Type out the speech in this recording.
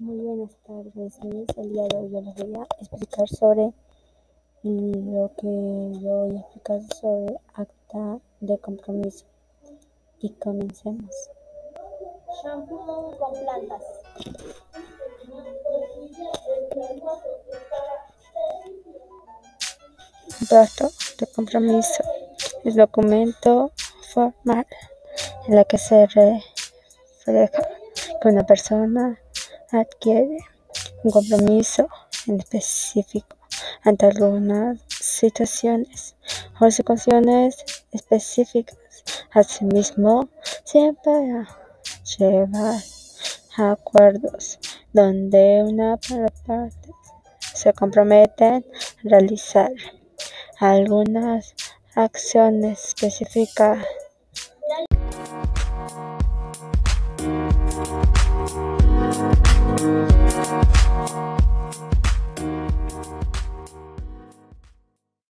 Muy buenas tardes, El día de hoy yo les voy a explicar sobre lo que yo voy a explicar sobre acta de compromiso. Y comencemos. Shampoo con plantas. Pacto de compromiso. El documento formal en la que se refleja que una persona adquiere un compromiso en específico ante algunas situaciones o situaciones específicas. Asimismo, siempre llevar acuerdos donde una parte se comprometen a realizar algunas acciones específicas